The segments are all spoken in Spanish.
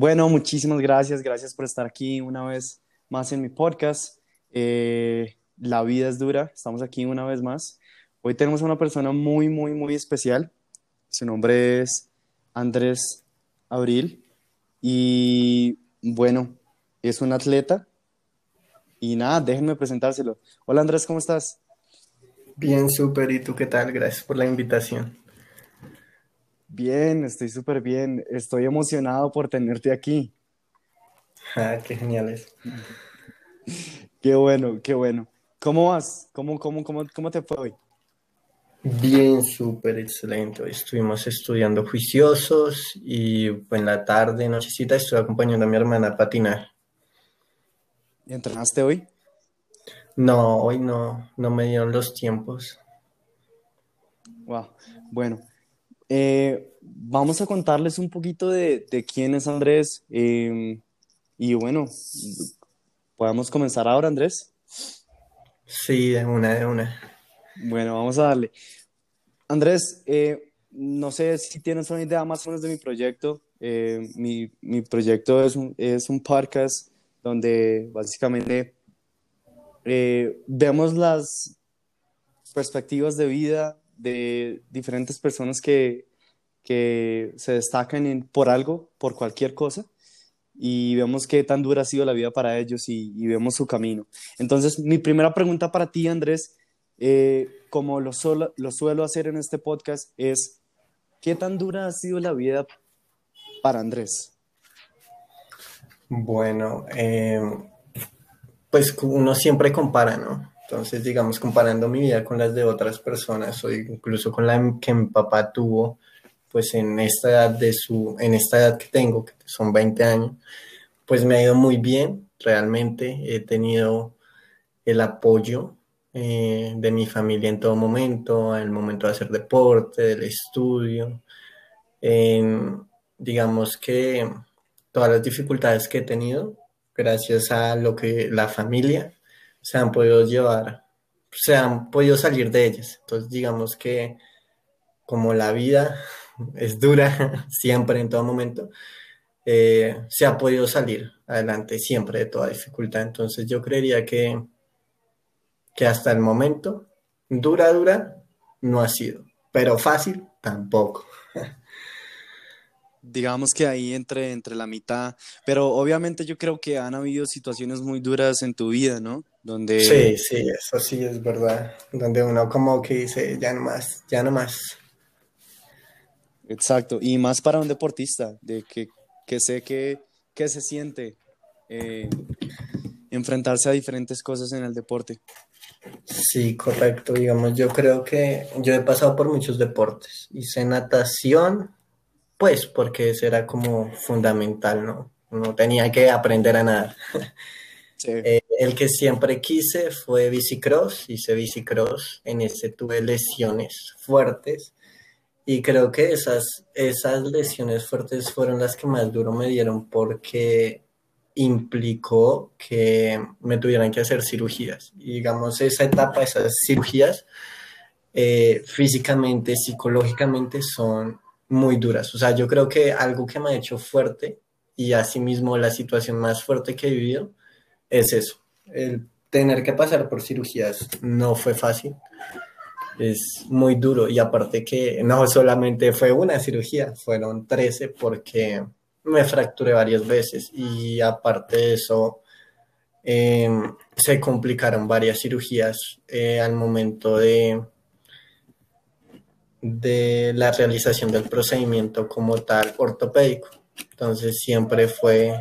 Bueno, muchísimas gracias, gracias por estar aquí una vez más en mi podcast. Eh, la vida es dura, estamos aquí una vez más. Hoy tenemos a una persona muy, muy, muy especial. Su nombre es Andrés Abril y bueno, es un atleta. Y nada, déjenme presentárselo. Hola Andrés, ¿cómo estás? Bien, súper. ¿Y tú qué tal? Gracias por la invitación. Bien, estoy súper bien. Estoy emocionado por tenerte aquí. Ah, qué genial es. Qué bueno, qué bueno. ¿Cómo vas? ¿Cómo, cómo, cómo, cómo te fue hoy? Bien, súper excelente. Hoy estuvimos estudiando juiciosos y pues, en la tarde, nochecita, estuve acompañando a mi hermana a patinar. ¿Y entrenaste hoy? No, hoy no, no me dieron los tiempos. Wow. Bueno, eh, vamos a contarles un poquito de, de quién es Andrés. eh, y bueno, podemos comenzar ahora, Andrés. Sí, de una, de una. Bueno, vamos a darle. Andrés, eh, no sé si tienes una idea más o menos de mi proyecto. Mi, mi proyecto es un, es un podcast donde básicamente vemos las perspectivas de vida de diferentes personas que, que se destacan por algo, por cualquier cosa, y vemos qué tan dura ha sido la vida para ellos y, y vemos su camino. Entonces, mi primera pregunta para ti, Andrés, eh, como lo, solo- lo suelo hacer en este podcast, es, ¿qué tan dura ha sido la vida para Andrés? Bueno, eh, pues uno siempre compara, ¿no? Entonces, digamos, comparando mi vida con las de otras personas, o incluso con la que mi papá tuvo, pues en esta edad de su, en esta edad que tengo, que son 20 años, pues me ha ido muy bien, realmente. He tenido el apoyo eh, de mi familia en todo momento, en el momento de hacer deporte, del estudio. Digamos que todas las dificultades que he tenido, gracias a lo que la familia se han podido llevar, se han podido salir de ellas. Entonces, digamos que como la vida es dura siempre, en todo momento, eh, se ha podido salir adelante siempre de toda dificultad. Entonces, yo creería que, que hasta el momento, dura, dura, no ha sido, pero fácil tampoco. Digamos que ahí entre, entre la mitad, pero obviamente yo creo que han habido situaciones muy duras en tu vida, ¿no? Donde, Sí, sí, eso sí es verdad. Donde uno como que dice, ya no más, ya no más. exacto, y más para un deportista, de que, que sé que, que se siente eh, enfrentarse a diferentes cosas en el deporte. Sí, correcto. Digamos, yo creo que yo he pasado por muchos deportes. Hice natación, pues porque eso era como fundamental, ¿no? No tenía que aprender a nadar. Sí. Eh, el que siempre quise fue bicicross, hice bicicross, en ese tuve lesiones fuertes y creo que esas, esas lesiones fuertes fueron las que más duro me dieron porque implicó que me tuvieran que hacer cirugías. Y digamos, esa etapa, esas cirugías, eh, físicamente, psicológicamente son muy duras. O sea, yo creo que algo que me ha hecho fuerte y asimismo la situación más fuerte que he vivido es eso. El tener que pasar por cirugías no fue fácil. Es muy duro y aparte que no solamente fue una cirugía, fueron 13 porque me fracturé varias veces y aparte de eso eh, se complicaron varias cirugías eh, al momento de, de la realización del procedimiento como tal ortopédico. Entonces siempre fue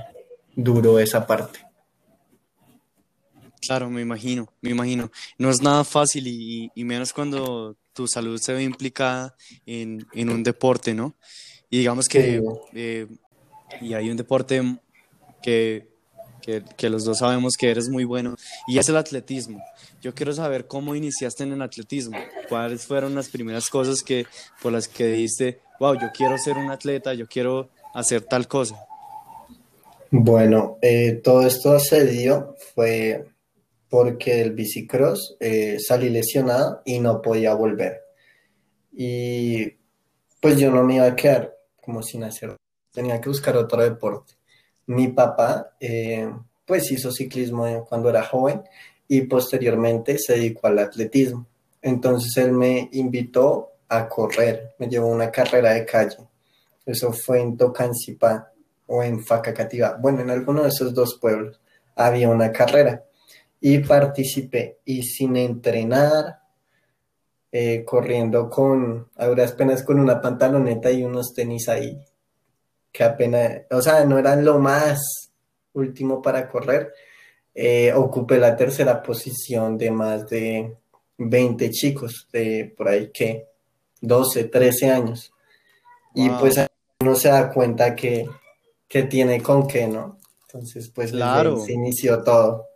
duro esa parte. Claro, me imagino, me imagino. No es nada fácil y, y menos cuando tu salud se ve implicada en, en un deporte, ¿no? Y digamos que, eh, y hay un deporte que, que, que los dos sabemos que eres muy bueno, y es el atletismo. Yo quiero saber cómo iniciaste en el atletismo, cuáles fueron las primeras cosas que, por las que dijiste, wow, yo quiero ser un atleta, yo quiero hacer tal cosa. Bueno, eh, todo esto se dio fue porque el bicicross eh, salí lesionado y no podía volver. Y pues yo no me iba a quedar como sin hacer, tenía que buscar otro deporte. mi papá eh, pues hizo ciclismo cuando era joven y posteriormente se dedicó al atletismo. Entonces él me invitó a correr, me llevó una carrera de calle. Eso fue en Tocancipá o en Facacativa. Bueno, en alguno de esos dos pueblos había una carrera y participé y sin entrenar, eh, corriendo con, a duras penas con una pantaloneta y unos tenis ahí, que apenas, o sea, no eran lo más último para correr. Eh, ocupé la tercera posición de más de 20 chicos, de por ahí que 12, 13 años. Y pues uno se da cuenta que, que tiene con qué, ¿no? Entonces, pues claro. se inició todo.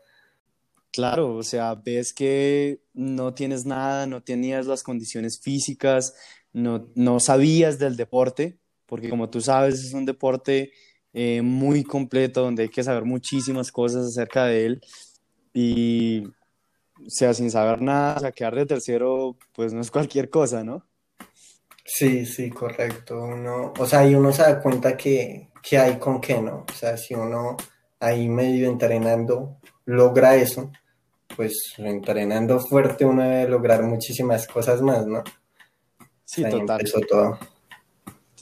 Claro, o sea, ves que no tienes nada, no tenías las condiciones físicas, no, no sabías del deporte, porque como tú sabes, es un deporte eh, muy completo donde hay que saber muchísimas cosas acerca de él. Y, o sea, sin saber nada, o sea, quedar de tercero, pues no es cualquier cosa, ¿no? Sí, sí, correcto. Uno, o sea, y uno se da cuenta que, que hay con qué, ¿no? O sea, si uno ahí medio entrenando logra eso, pues entrenando fuerte uno debe lograr muchísimas cosas más, ¿no? Sí, total. todo.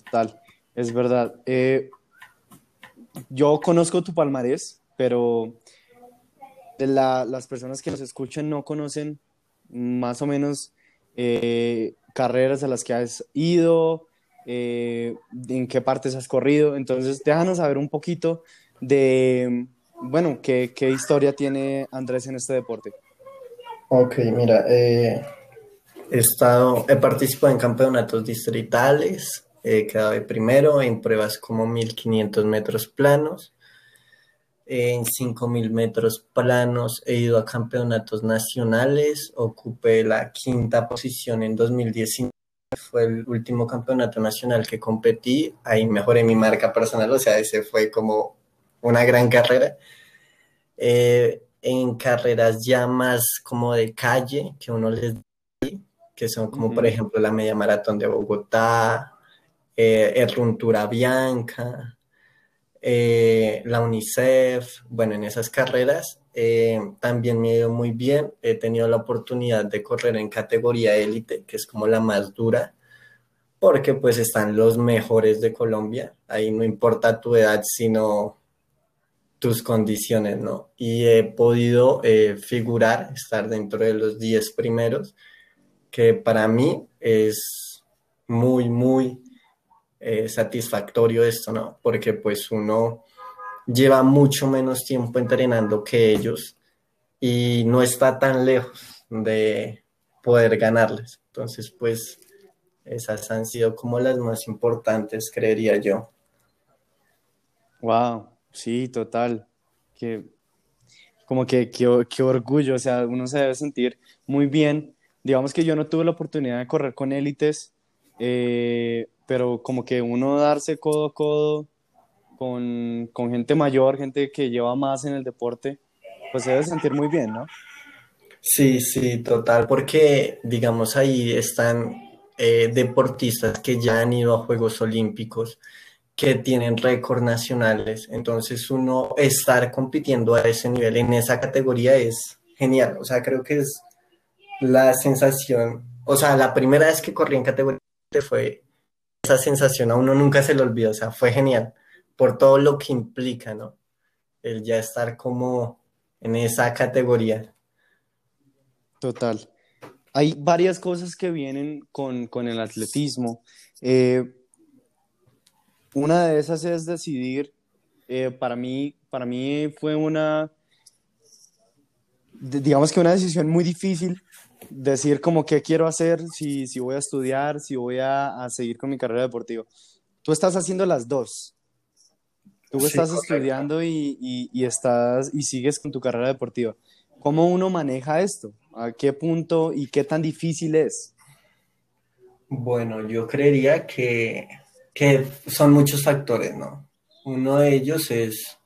Total, es verdad. Eh, yo conozco tu palmarés, pero las personas que nos escuchan no conocen más o menos eh, carreras a las que has ido, eh, en qué partes has corrido. Entonces, déjanos saber un poquito de, bueno, qué, historia tiene Andrés en este deporte. Ok, mira, eh, he estado, he participado en campeonatos distritales, he quedado de primero en pruebas como 1500 metros planos. En 5000 metros planos he ido a campeonatos nacionales, ocupé la quinta posición en 2019 fue el último campeonato nacional que competí, ahí mejoré mi marca personal, o sea, ese fue como una gran carrera. Eh, en carreras ya más como de calle, que uno les que son como por ejemplo la media maratón de Bogotá, eh, el Runtura Bianca, eh, la UNICEF, bueno, en esas carreras eh, también me ha ido muy bien. He tenido la oportunidad de correr en categoría élite, que es como la más dura, porque pues están los mejores de Colombia. Ahí no importa tu edad, sino tus condiciones, ¿no? Y he podido eh, figurar, estar dentro de los 10 primeros, que para mí es muy, muy eh, satisfactorio esto, ¿no? Porque pues uno lleva mucho menos tiempo entrenando que ellos y no está tan lejos de poder ganarles. Entonces, pues esas han sido como las más importantes, creería yo. Wow, Sí, total. Que, como que qué orgullo, o sea, uno se debe sentir muy bien. Digamos que yo no tuve la oportunidad de correr con élites, eh, pero como que uno darse codo a codo con, con, gente mayor, gente que lleva más en el deporte, pues se debe sentir muy bien, ¿no? Sí, sí, total, porque digamos ahí están eh, deportistas que ya han ido a Juegos Olímpicos que tienen récord nacionales. Entonces uno estar compitiendo a ese nivel en esa categoría es genial. O sea, creo que es la sensación, o sea, la primera vez que corrí en categoría fue esa sensación, a uno nunca se lo olvida, o sea, fue genial por todo lo que implica, ¿no? El ya estar como en esa categoría. Total. Hay varias cosas que vienen con, con el atletismo. Eh, una de esas es decidir, eh, para, mí, para mí fue una, digamos que una decisión muy difícil, decir como qué quiero hacer, si, si voy a estudiar, si voy a, a, seguir con mi carrera deportiva. Tú estás haciendo las dos. Tú estás estudiando y, y, y, estás, y sigues con tu carrera deportiva. ¿Cómo uno maneja esto? ¿A qué punto y qué tan difícil es? Bueno, yo creería que que son muchos factores, ¿no? Uno de ellos es,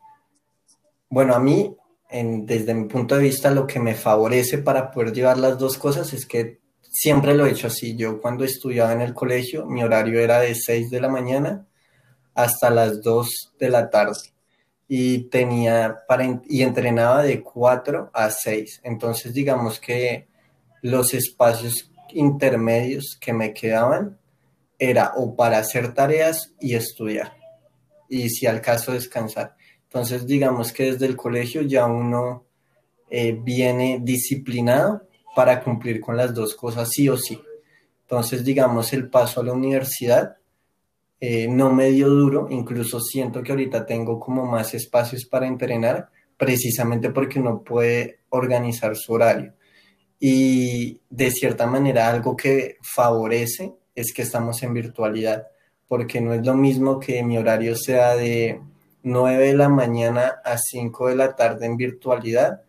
bueno, a mí, desde mi punto de vista, lo que me favorece para poder llevar las dos cosas es que siempre lo he hecho así. Yo cuando estudiaba en el colegio, mi horario era de 6 de la mañana hasta las 2 de la tarde. y tenía para, y entrenaba de 4 a 6. Entonces, digamos que los espacios intermedios que me quedaban era o para hacer tareas y estudiar, y si al caso descansar. Entonces, digamos que desde el colegio ya uno eh, viene disciplinado para cumplir con las dos cosas sí o sí. Entonces, digamos, el paso a la universidad eh, no me dio duro, incluso siento que ahorita tengo como más espacios para entrenar, precisamente porque uno puede organizar su horario. Y de cierta manera algo que favorece es que estamos en virtualidad, porque no es lo mismo que mi horario sea de 9 de la mañana a 5 de la tarde en virtualidad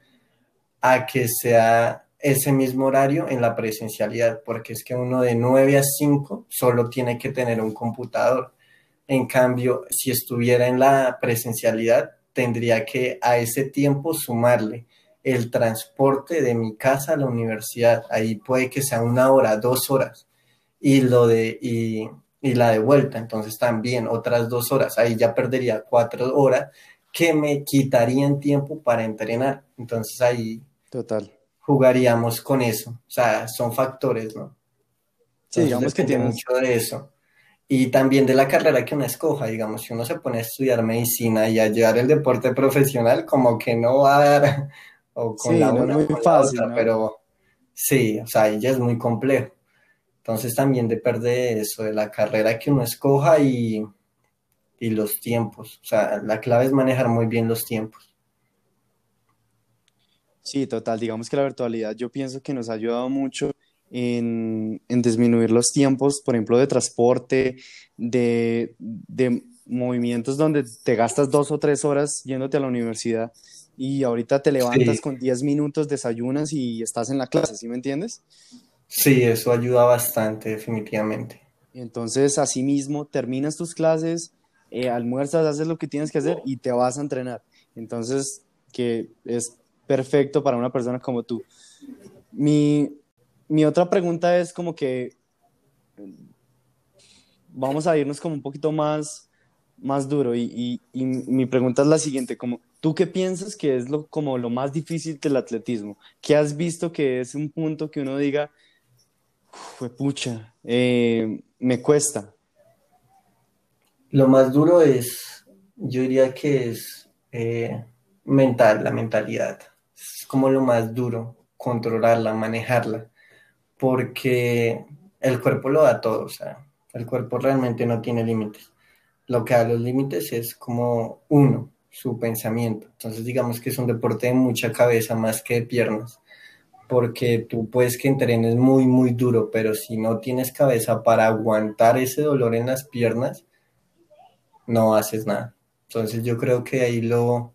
a que sea ese mismo horario en la presencialidad, porque es que uno de 9 a 5 solo tiene que tener un computador. En cambio, si estuviera en la presencialidad, tendría que a ese tiempo sumarle el transporte de mi casa a la universidad. Ahí puede que sea una hora, dos horas. Y lo de, y y la de vuelta, entonces también otras dos horas, ahí ya perdería cuatro horas que me quitarían tiempo para entrenar, entonces ahí Total. jugaríamos con eso, o sea, son factores, ¿no? sí, digamos que tiene mucho de eso. Y también de la carrera que uno escoja, digamos, si uno se pone a estudiar medicina y a llevar el deporte profesional, como que no va a dar, o con la una, muy fácil, pero sí, o sea, ahí ya es muy complejo. Entonces también depende de eso, de la carrera que uno escoja y, y los tiempos. O sea, la clave es manejar muy bien los tiempos. Sí, total. Digamos que la virtualidad yo pienso que nos ha ayudado mucho en, en disminuir los tiempos, por ejemplo, de transporte, de, de, movimientos donde te gastas dos o tres horas yéndote a la universidad y ahorita te levantas con diez minutos, desayunas y estás en la clase, ¿sí me entiendes? Sí, eso ayuda bastante, definitivamente. Entonces, así mismo, terminas tus clases, eh, almuerzas, haces lo que tienes que hacer y te vas a entrenar. Entonces, que es perfecto para una persona como tú. Mi, mi otra pregunta es como que vamos a irnos como un poquito más, más duro y, y, y, mi pregunta es la siguiente, como, ¿tú qué piensas que es lo, como lo más difícil del atletismo? ¿Qué has visto que es un punto que uno diga, fue pucha, eh, me cuesta. Lo más duro es, yo diría que es eh, mental, la mentalidad. Es como lo más duro, controlarla, manejarla, porque el cuerpo lo da todo, o sea, el cuerpo realmente no tiene límites. Lo que da los límites es como uno, su pensamiento. Entonces digamos que es un deporte de mucha cabeza más que de piernas porque tú puedes que entrenes muy, muy duro, pero si no tienes cabeza para aguantar ese dolor en las piernas, no haces nada. Entonces yo creo que ahí lo,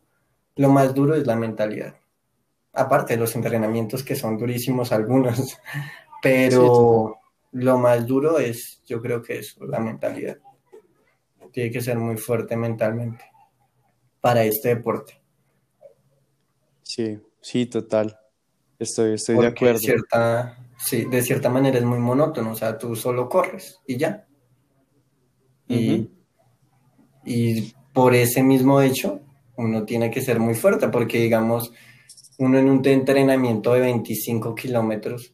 lo más duro es la mentalidad. Aparte de los entrenamientos que son durísimos algunos, pero lo más duro es, yo creo que es la mentalidad. Tiene que ser muy fuerte mentalmente para este deporte. Sí, sí, total. Estoy, estoy de acuerdo. Cierta, sí, de cierta manera es muy monótono, o sea, tú solo corres y ya. Y, y por ese mismo hecho, uno tiene que ser muy fuerte, porque digamos, uno en un entrenamiento de 25 kilómetros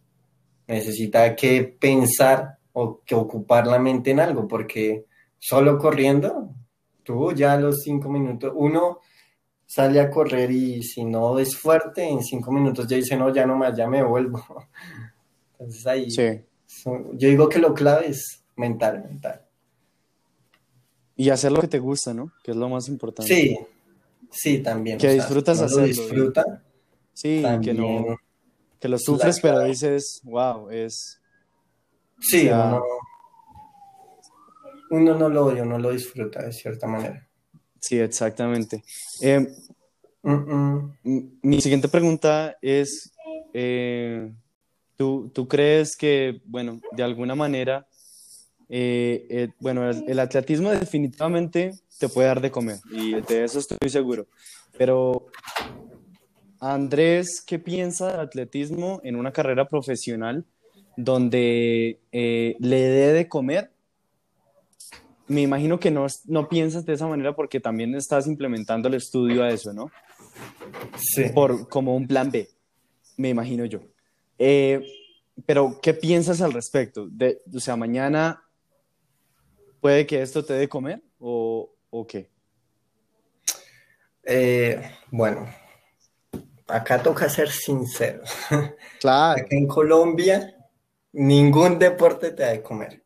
necesita que pensar o que ocupar la mente en algo, porque solo corriendo, tú ya a los cinco minutos, uno sale a correr y si no es fuerte, en cinco minutos ya dice, no, ya no más, ya me vuelvo. Entonces ahí, yo digo que lo clave es mental, mental. Y hacer lo que te gusta, ¿no? Que es lo más importante. Sí, sí, también. Que disfrutas hacerlo. disfruta. Sí, que no, que lo sufres, pero dices, wow, es... Sí, uno, uno no lo odia, uno lo disfruta de cierta manera. Sí, exactamente. Eh, mi siguiente pregunta es, eh, ¿tú, ¿tú, crees que, bueno, de alguna manera, eh, bueno, el, atletismo definitivamente te puede dar de comer y de eso estoy seguro, pero Andrés, ¿qué piensa del atletismo en una carrera profesional donde le dé de comer me imagino que no, no piensas de esa manera porque también estás implementando el estudio a eso, ¿no? Sí. Por, como un plan B, me imagino yo. Eh, pero, ¿qué piensas al respecto? De, o sea, mañana puede que esto te dé comer o, o qué? Eh, bueno, acá toca ser sincero. Claro. Acá en Colombia, ningún deporte te da de comer.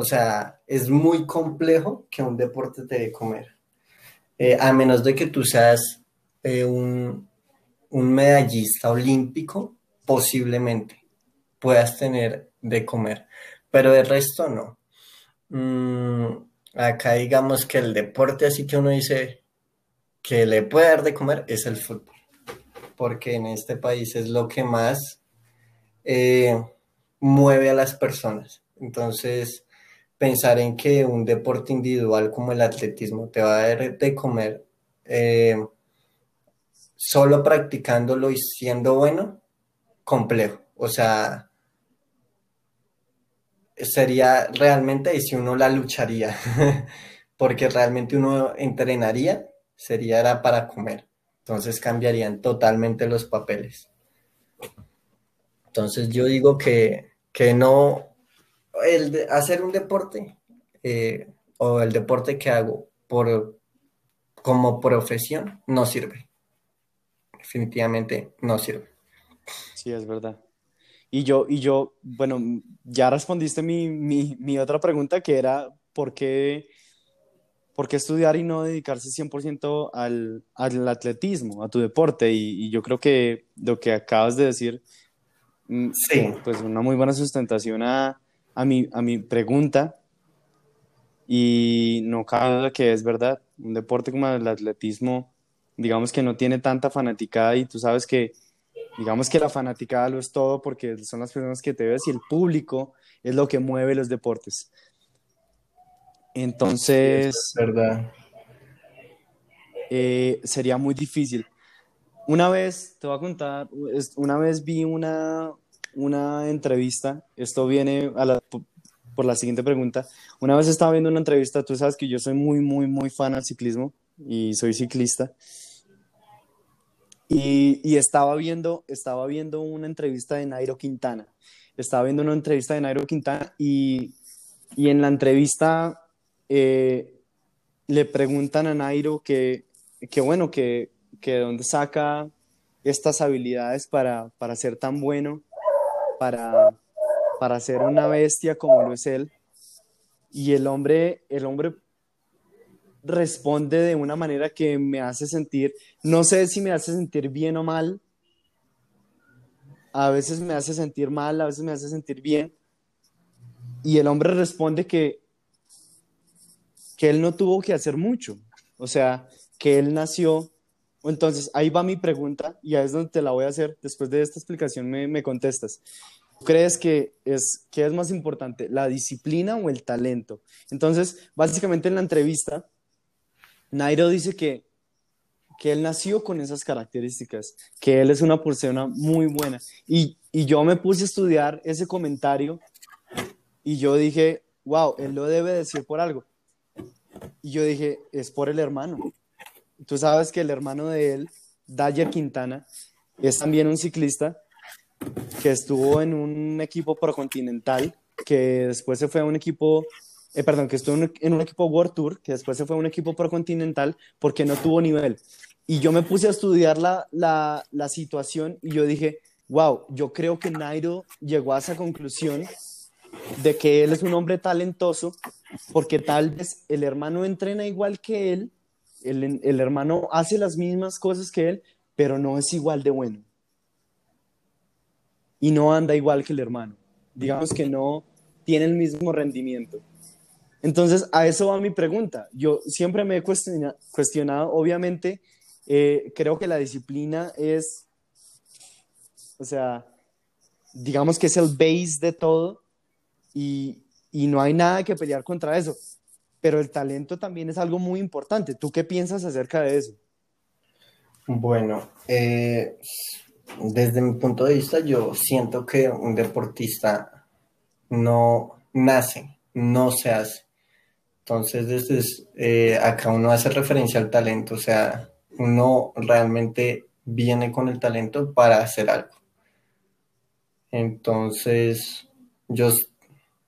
O sea, es muy complejo que un deporte te dé comer. Eh, a menos de que tú seas eh, un, un medallista olímpico, posiblemente puedas tener de comer, pero de resto no. Mm, acá digamos que el deporte así que uno dice que le puede dar de comer es el fútbol, porque en este país es lo que más eh, mueve a las personas. Entonces, pensar en que un deporte individual como el atletismo te va a dar de comer eh, solo practicándolo y siendo bueno, complejo. O sea, sería realmente y si uno la lucharía, porque realmente uno entrenaría, sería para comer. Entonces cambiarían totalmente los papeles. Entonces yo digo que, que no, el de hacer un deporte eh, o el deporte que hago por, como profesión no sirve. Definitivamente no sirve. Sí, es verdad. Y yo, y yo, bueno, ya respondiste mi, mi, mi otra pregunta que era, ¿por qué, ¿por qué estudiar y no dedicarse 100% al, al atletismo, a tu deporte? Y, y, yo creo que lo que acabas de decir, mm, sí. pues una muy buena sustentación a, a, mi, a mi pregunta. Y no cabe duda que es verdad, un deporte como el atletismo, digamos que no tiene tanta fanaticada y tú sabes que digamos que la fanaticada lo es todo porque son las personas que te ves y el público es lo que mueve los deportes. Entonces, es verdad. Eh, sería muy difícil. Una vez, te voy a contar, una vez vi una, una entrevista, esto viene a la, por la siguiente pregunta, una vez estaba viendo una entrevista, tú sabes que yo soy muy, muy, muy fan al ciclismo y soy ciclista. Y, estaba, viendo, estaba viendo una entrevista de Nairo Quintana. Estaba viendo una entrevista de Nairo Quintana y, y en la entrevista eh, le preguntan a Nairo que, que bueno, que, que de dónde saca estas habilidades para, para ser tan bueno, para, para ser una bestia como lo es él. Y el hombre, el hombre responde de una manera que me hace sentir, no sé si me hace sentir bien o mal, a veces me hace sentir mal, a veces me hace sentir bien, y el hombre responde que, que él no tuvo que hacer mucho, o sea, que él nació, entonces ahí va mi pregunta, y ahí es donde te la voy a hacer, después de esta explicación me, me contestas. ¿Crees que es, que es más importante, la disciplina o el talento? Entonces, básicamente en la entrevista, Nairo dice que, que él nació con esas características, que él es una persona muy buena. Y, y yo me puse a estudiar ese comentario y yo dije, wow, él lo debe decir por algo. Y yo dije, es por el hermano. Tú sabes que el hermano de él, Dyer Quintana, es también un ciclista que estuvo en un equipo procontinental, que después se fue a un equipo eh, perdón, que estuvo en, en, un equipo World Tour, que después se fue a un equipo procontinental porque no tuvo nivel. Y yo me puse a estudiar la, la, la situación y yo dije, wow, yo creo que Nairo llegó a esa conclusión de que él es un hombre talentoso porque tal vez el hermano entrena igual que él, el, el hermano hace las mismas cosas que él, pero no es igual de bueno. Y no anda igual que el hermano. Digamos que no tiene el mismo rendimiento. Entonces, a eso va mi pregunta. Yo siempre me he cuestiona, cuestionado, obviamente, eh, creo que la disciplina es, o sea, digamos que es el base de todo y, y no hay nada que pelear contra eso. Pero el talento también es algo muy importante. ¿Tú qué piensas acerca de eso? Bueno, eh, desde mi punto de vista, yo siento que un deportista no nace, no se hace Entonces, desde eh, acá uno hace referencia al talento, o sea, uno realmente viene con el talento para hacer algo. Entonces, yo,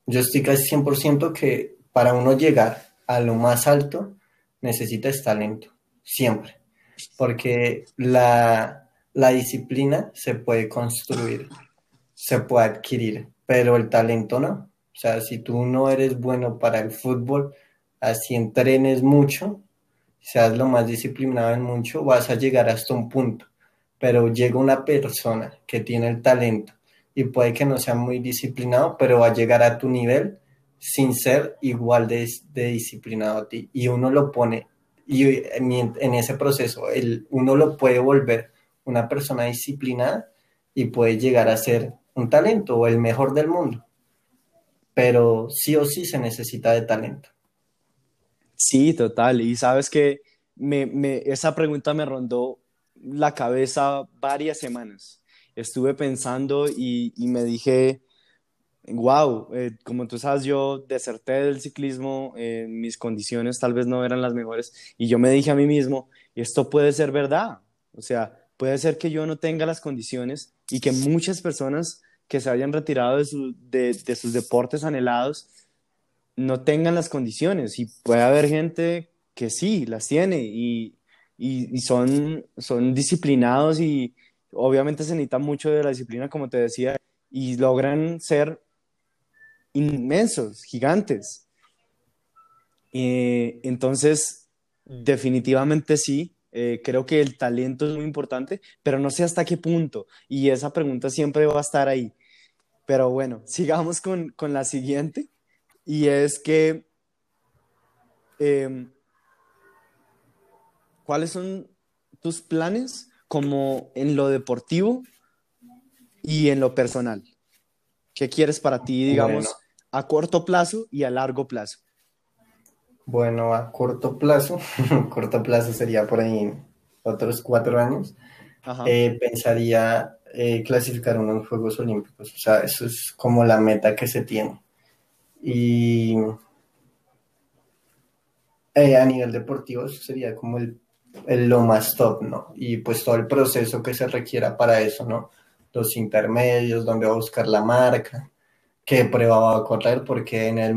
yo estoy casi 100% que para uno llegar a lo más alto, necesitas talento, siempre. Porque la, la disciplina se puede construir, se puede adquirir, pero el talento no. O sea, si tú no eres bueno para el fútbol, así entrenes mucho, seas lo más disciplinado en mucho, vas a llegar hasta un punto. Pero llega una persona que tiene el talento y puede que no sea muy disciplinado, pero va a llegar a tu nivel sin ser igual de, disciplinado a ti. Y uno lo pone, y en, ese proceso, el, uno lo puede volver una persona disciplinada y puede llegar a ser un talento o el mejor del mundo. Pero sí o sí se necesita de talento. Sí, total. Y sabes que me, esa pregunta me rondó la cabeza varias semanas. Estuve pensando y, me dije, wow, eh, como tú sabes, yo deserté del ciclismo, eh, mis condiciones tal vez no eran las mejores y yo me dije a mí mismo, esto puede ser verdad. O sea, puede ser que yo no tenga las condiciones y que muchas personas que se hayan retirado de, sus deportes anhelados no tengan las condiciones y puede haber gente que sí, las tiene y, y, son, son disciplinados y obviamente se necesita mucho de la disciplina, como te decía, y logran ser inmensos, gigantes. Entonces, definitivamente sí, eh, creo que el talento es muy importante, pero no sé hasta qué punto. Y esa pregunta siempre va a estar ahí. Pero bueno, sigamos con, con la siguiente y es que em, ¿cuáles son tus planes como en lo deportivo y en lo personal? ¿Qué quieres para ti, digamos, a corto plazo y a largo plazo? Bueno, a corto plazo, corto plazo sería por ahí otros cuatro años, eh, pensaría eh, clasificar unos Juegos Olímpicos. O sea, eso es como la meta que se tiene. Y eh, a nivel deportivo eso sería como el, lo más top, ¿no? Y pues todo el proceso que se requiera para eso, ¿no? Los intermedios, dónde va a buscar la marca, qué prueba va a correr, porque en, el,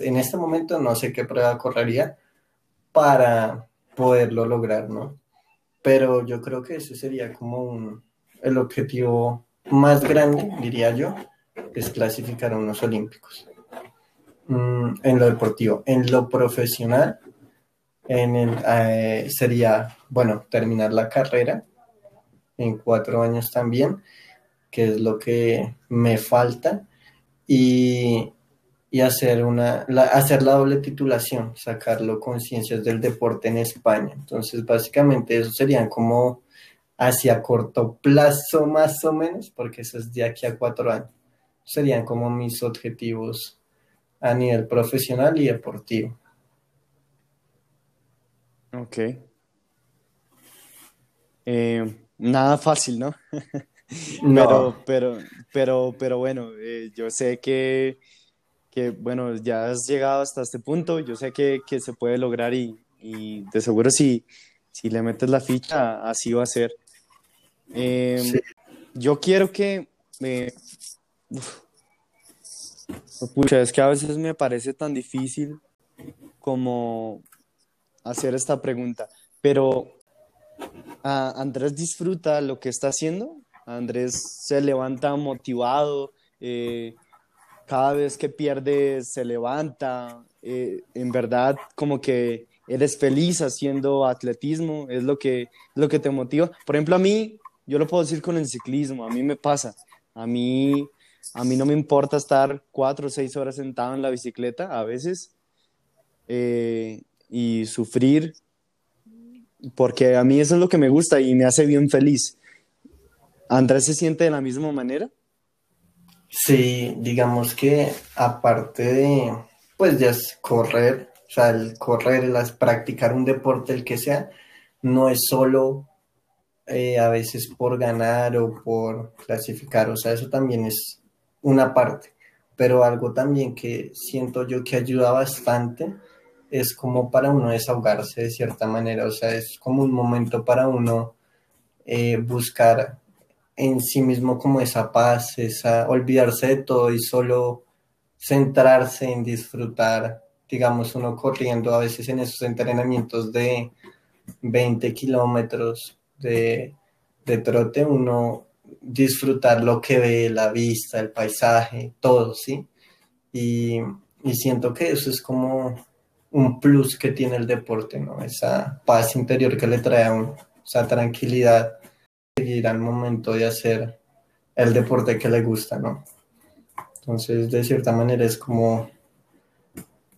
en este momento no sé qué prueba correría para poderlo lograr, ¿no? Pero yo creo que ese sería como un, el objetivo más grande, diría yo, es clasificar a unos olímpicos. Mm, en lo deportivo. En lo profesional, en eh, sería, bueno, terminar la carrera en cuatro años también, que es lo que me falta, y, y hacer, una, la, hacer la doble titulación, sacarlo con ciencias del deporte en España. Entonces, básicamente, eso serían como hacia corto plazo más o menos, porque eso es de aquí a cuatro años. Serían como mis objetivos a nivel profesional y deportivo. Ok. Eh, nada fácil, ¿no? no. Pero, pero, pero, bueno, eh, yo sé que, que, bueno, ya has llegado hasta este punto, yo sé que, que se puede lograr y, y, de seguro si, si le metes la ficha, así va a ser. Eh, yo quiero que... Pucha, es que a veces me parece tan difícil como hacer esta pregunta, pero Andrés disfruta lo que está haciendo, Andrés se levanta motivado, eh, cada vez que pierde se levanta, eh, en verdad como que eres feliz haciendo atletismo, es lo que, lo que te motiva. Por ejemplo, a mí, yo lo puedo decir con el ciclismo, a mí me pasa, a mí a mí no me importa estar cuatro o seis horas sentado en la bicicleta a veces eh, y sufrir, porque a mí eso es lo que me gusta y me hace bien feliz. ¿Andrés se siente de la misma manera? Sí, digamos que aparte de, pues ya correr, o sea, el correr, el practicar un deporte, el que sea, no es solo eh, a veces por ganar o por clasificar, o sea, eso también es una parte, pero algo también que siento yo que ayuda bastante es como para uno desahogarse de cierta manera, o sea, es como un momento para uno eh, buscar en sí mismo como esa paz, esa olvidarse de todo y solo centrarse en disfrutar, digamos, uno corriendo a veces en esos entrenamientos de 20 kilómetros de, de trote, uno disfrutar lo que ve, la vista, el paisaje, todo, ¿sí? Y, y siento que eso es como un plus que tiene el deporte, ¿no? Esa paz interior que le trae a uno, esa tranquilidad, seguir al momento de hacer el deporte que le gusta, ¿no? Entonces, de cierta manera es como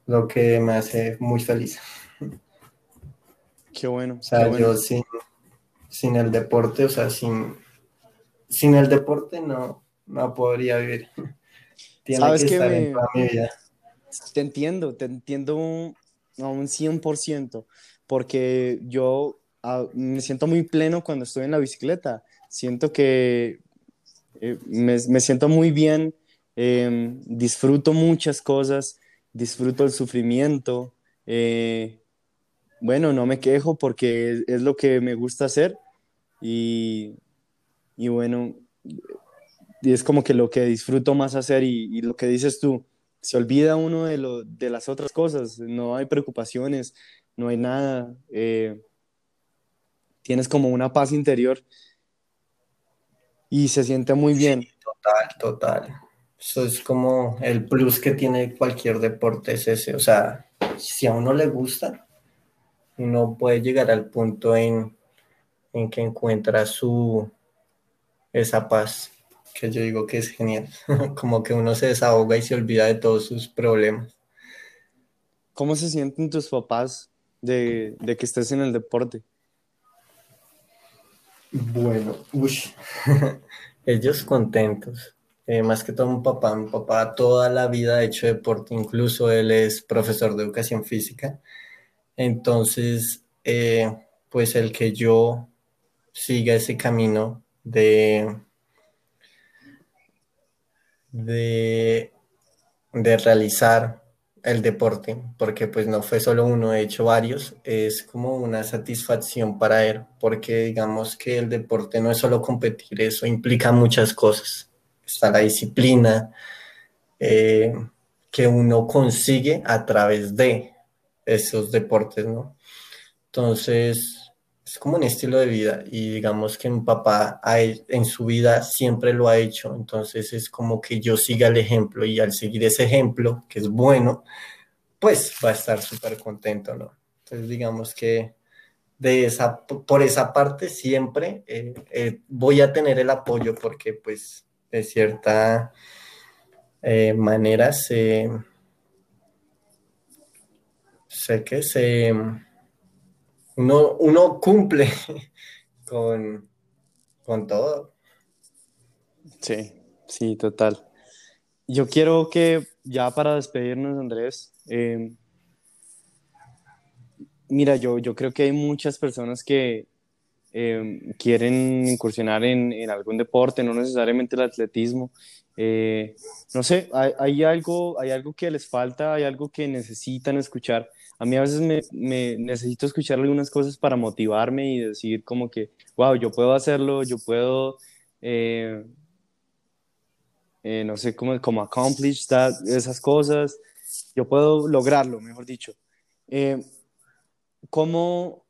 lo que me hace muy feliz. Qué bueno. O sea, yo sin, sin el deporte, o sea, sin, sin el deporte no, no podría vivir. Tiene ¿Sabes que, estar en toda mi vida. Te entiendo, te entiendo un, un 100%, porque yo ah, me siento muy pleno cuando estoy en la bicicleta. Siento que eh, me, me, siento muy bien, em, disfruto muchas cosas, disfruto el sufrimiento. Eh, bueno, no me quejo porque es, lo que me gusta hacer y, y bueno, es como que lo que disfruto más hacer y, lo que dices tú, se olvida uno de, lo, de las otras cosas, no hay preocupaciones, no hay nada, eh, tienes como una paz interior y se siente muy bien. total, total. Eso es como el plus que tiene cualquier deporte, es ese, o sea, si a uno le gusta, uno puede llegar al punto en, en que encuentra su, esa paz que yo digo que es genial, como que uno se desahoga y se olvida de todos sus problemas. ¿Cómo se sienten tus papás de, de que estés en el deporte? Bueno, ellos contentos. Eh, más que todo un papá, mi papá toda la vida ha hecho deporte, incluso él es profesor de educación física. Entonces, eh, pues el que yo siga ese camino de, de, realizar el deporte, porque pues no fue solo uno, he hecho varios, es como una satisfacción para él, porque digamos que el deporte no es solo competir, eso implica muchas cosas. Está la disciplina eh, que uno consigue a través de esos deportes, ¿no? Entonces, es como un estilo de vida y digamos que mi papá en su vida siempre lo ha hecho, entonces es como que yo siga el ejemplo y al seguir ese ejemplo, que es bueno, pues va a estar súper contento, ¿no? Entonces digamos que de esa, por esa parte siempre eh, eh, voy a tener el apoyo porque pues de cierta eh, manera sé, sé que se uno, cumple con, con todo. Sí, sí, total. Yo quiero que ya para despedirnos, Andrés, em, mira, yo, yo creo que hay muchas personas que em, quieren incursionar en, algún deporte, no necesariamente el atletismo. Eh, no sé, hay, algo, hay algo que les falta, hay algo que necesitan escuchar a mí a veces me, necesito escuchar algunas cosas para motivarme y decir como que, wow, yo puedo hacerlo, yo puedo, eh, eh, no sé, cómo, como accomplish esas cosas, yo puedo lograrlo, mejor dicho. Eh, ¿Cómo,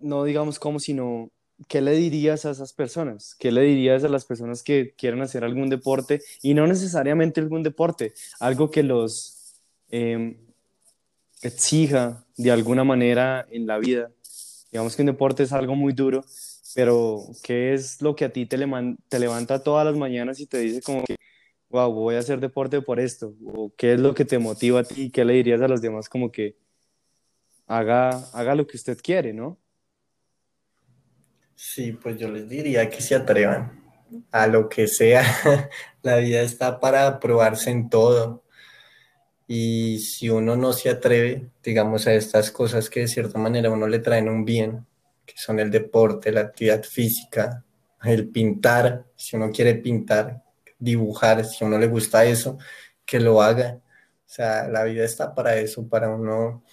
no digamos cómo, sino, ¿qué le dirías a esas personas? ¿Qué le dirías a las personas que quieren hacer algún deporte y no necesariamente algún deporte, algo que los exija de alguna manera en la vida. Digamos que un deporte es algo muy duro, pero ¿qué es lo que a ti te, te levanta todas las mañanas y te dice como que, wow, voy a hacer deporte por esto? ¿O qué es lo que te motiva a ti? ¿Qué le dirías a los demás como que haga, haga lo que usted quiere, ¿no? Sí, pues yo les diría que se atrevan a lo que sea. la vida está para probarse en todo. Y si uno no se atreve, digamos, a estas cosas que de cierta manera uno le traen un bien, que son el deporte, la actividad física, el pintar, si uno quiere pintar, dibujar, si a uno le gusta eso, que lo haga, O sea, la vida está para eso, para uno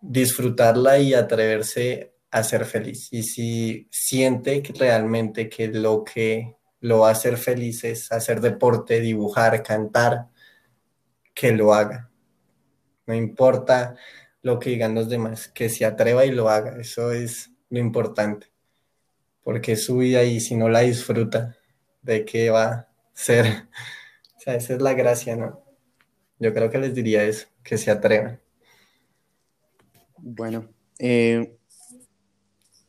disfrutarla y atreverse a ser feliz. Y si siente realmente que lo que lo va a hacer feliz es hacer deporte, dibujar, cantar, que lo haga. No importa lo que digan los demás, que se atreva y lo haga. Eso es lo importante. Porque su vida y si no la disfruta, ¿de qué va a ser? O sea, esa es la gracia, ¿no? Yo creo que les diría eso, que se atrevan. Bueno, eh,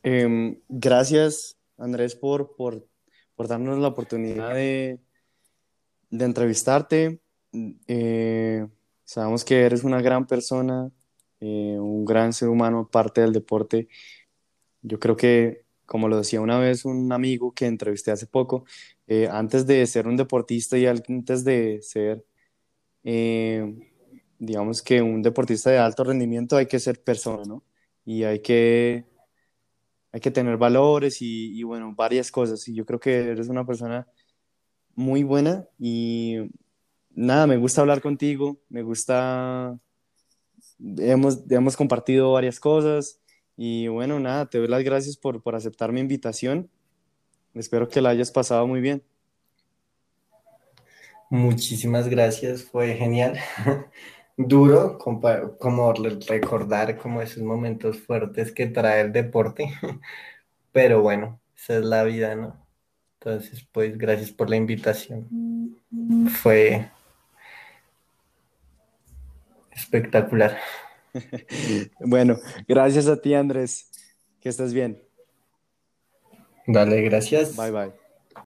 em, gracias Andrés por, por, darnos la oportunidad de, de entrevistarte. Eh, sabemos que eres una gran persona, eh, un gran ser humano, parte del deporte. Yo creo que, como lo decía una vez un amigo que entrevisté hace poco, antes de ser un deportista y antes de ser digamos que un deportista de alto rendimiento hay que ser persona, ¿no? Y hay que, hay que tener valores y, bueno, varias cosas. Y yo creo que eres una persona muy buena y nada, me gusta hablar contigo, me gusta, hemos, hemos compartido varias cosas y bueno, nada, te doy las gracias por, por aceptar mi invitación. Espero que la hayas pasado muy bien. Muchísimas gracias, fue genial. duro como recordar como esos momentos fuertes que trae el deporte, pero bueno, esa es la vida, ¿no? Entonces, pues gracias por la invitación. Fue espectacular. bueno, gracias a ti, Andrés. Que estés bien. Dale, gracias. Bye, bye.